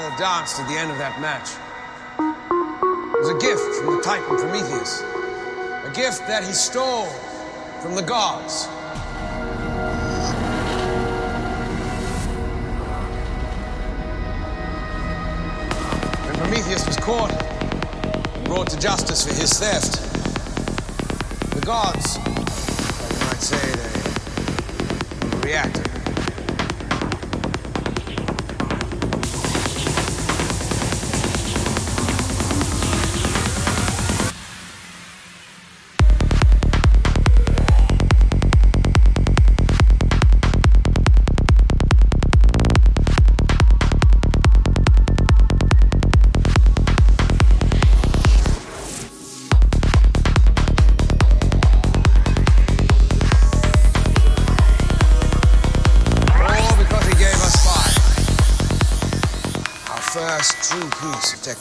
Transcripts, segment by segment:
that danced at the end of that match It was a gift from the Titan Prometheus. A gift that he stole from the gods. When Prometheus was caught and brought to justice for his theft,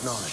piece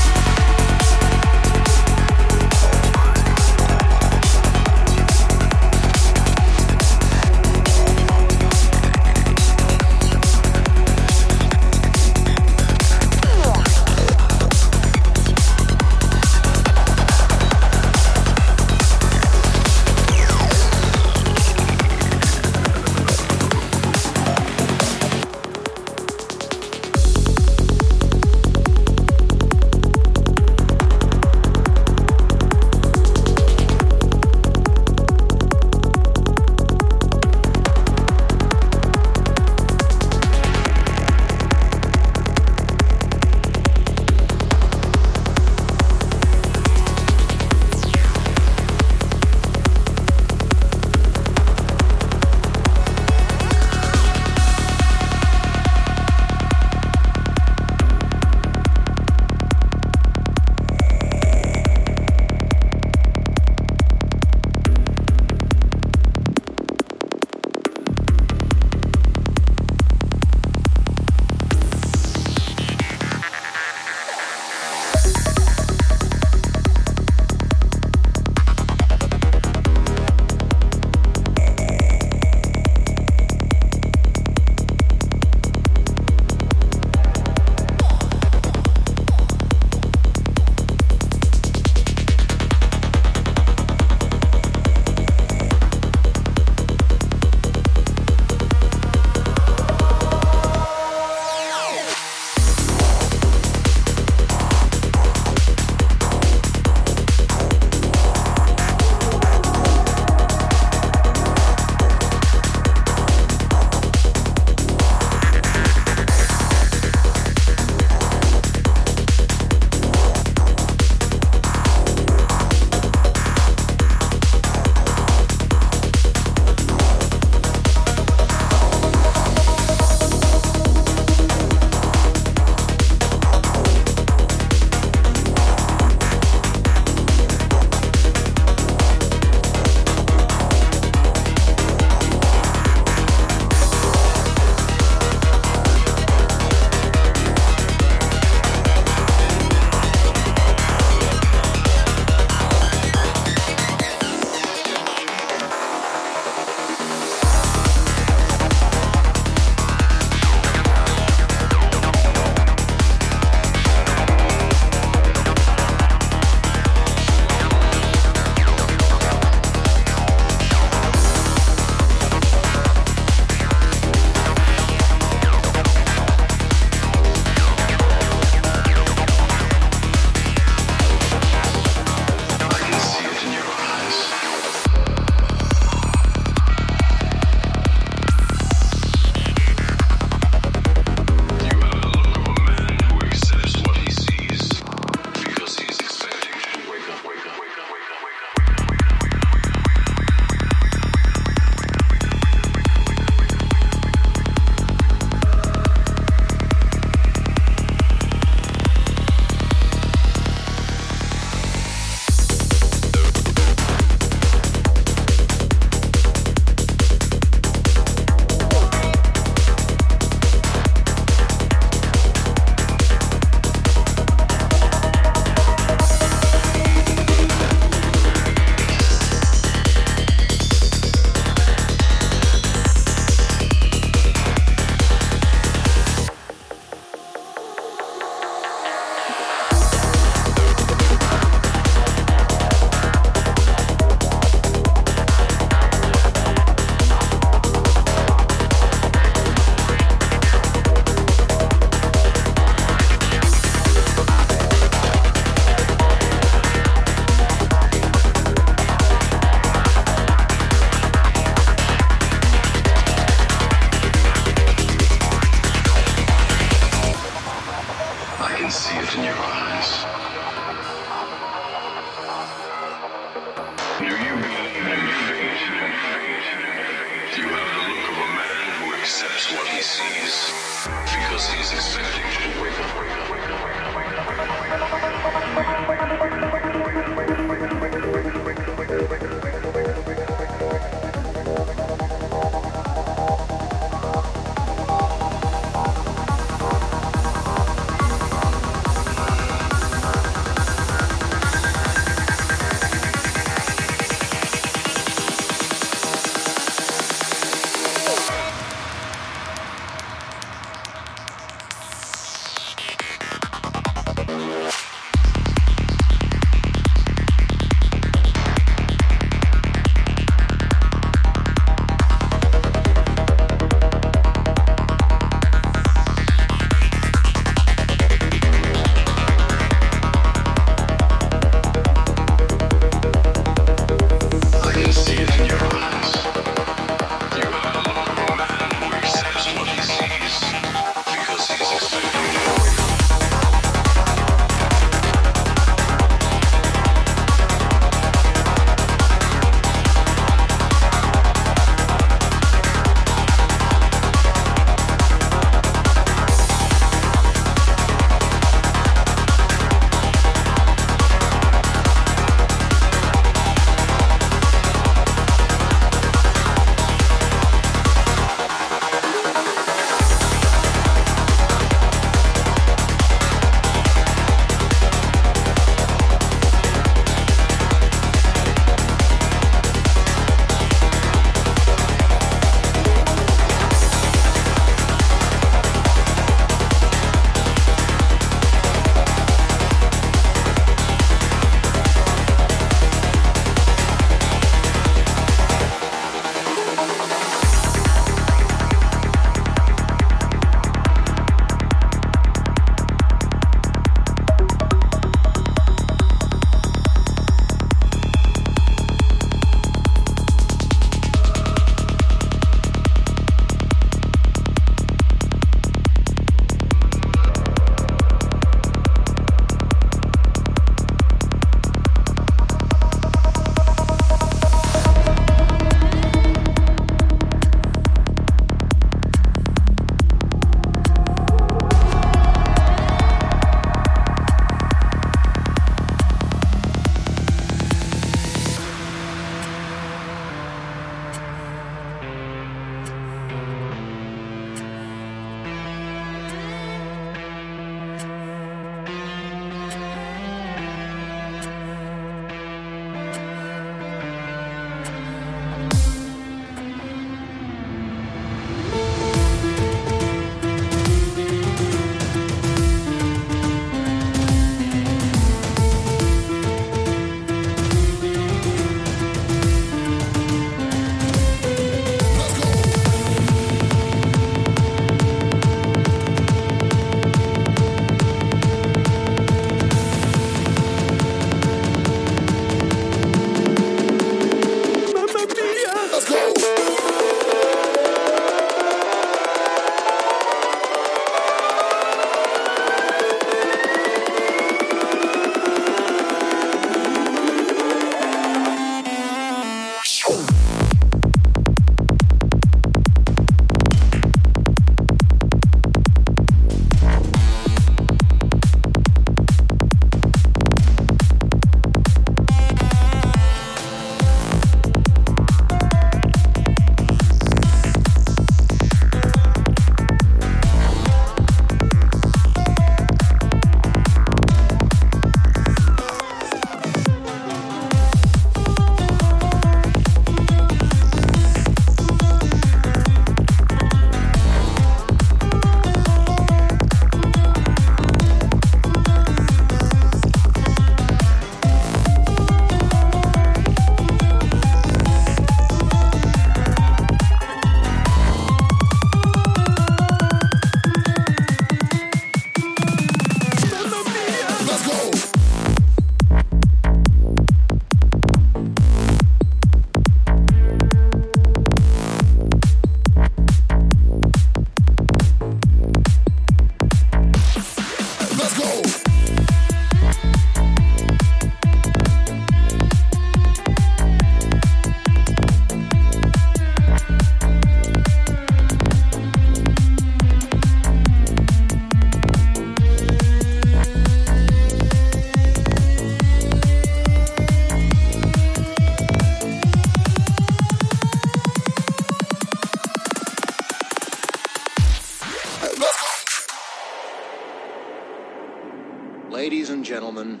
Ladies and gentlemen,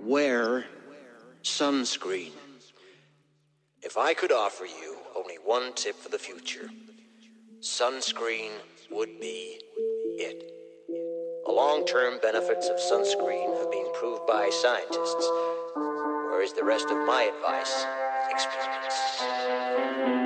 wear sunscreen. If I could offer you only one tip for the future, sunscreen would be it. The long term benefits of sunscreen have been proved by scientists, whereas the rest of my advice, experience.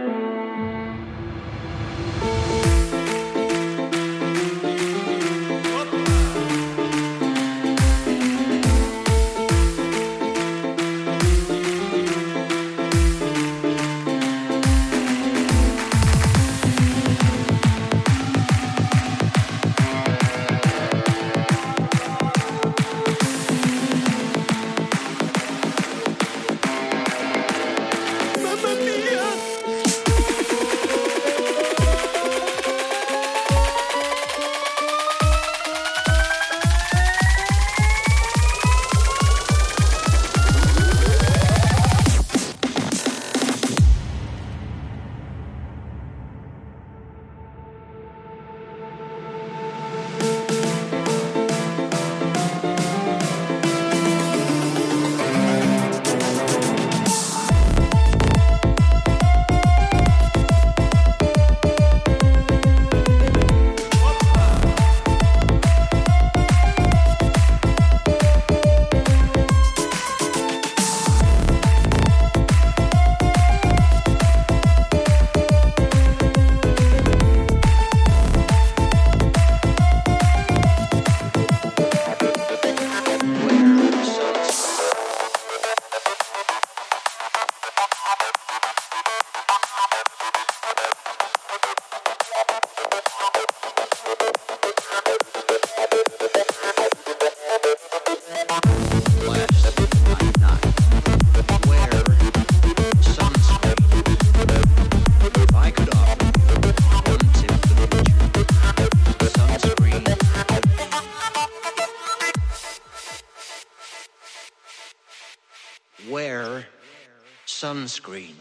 sunscreen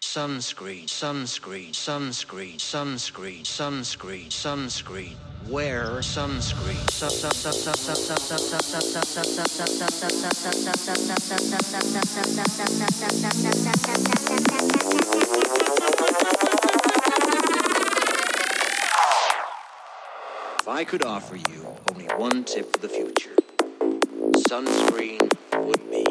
sunscreen sunscreen sunscreen sunscreen sunscreen sunscreen. Wear sunscreen. If i could offer you only one tip for the future sunscreen would be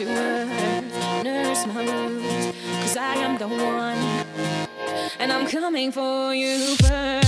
to her, nurse my wounds, cause I am the one, and I'm coming for you first.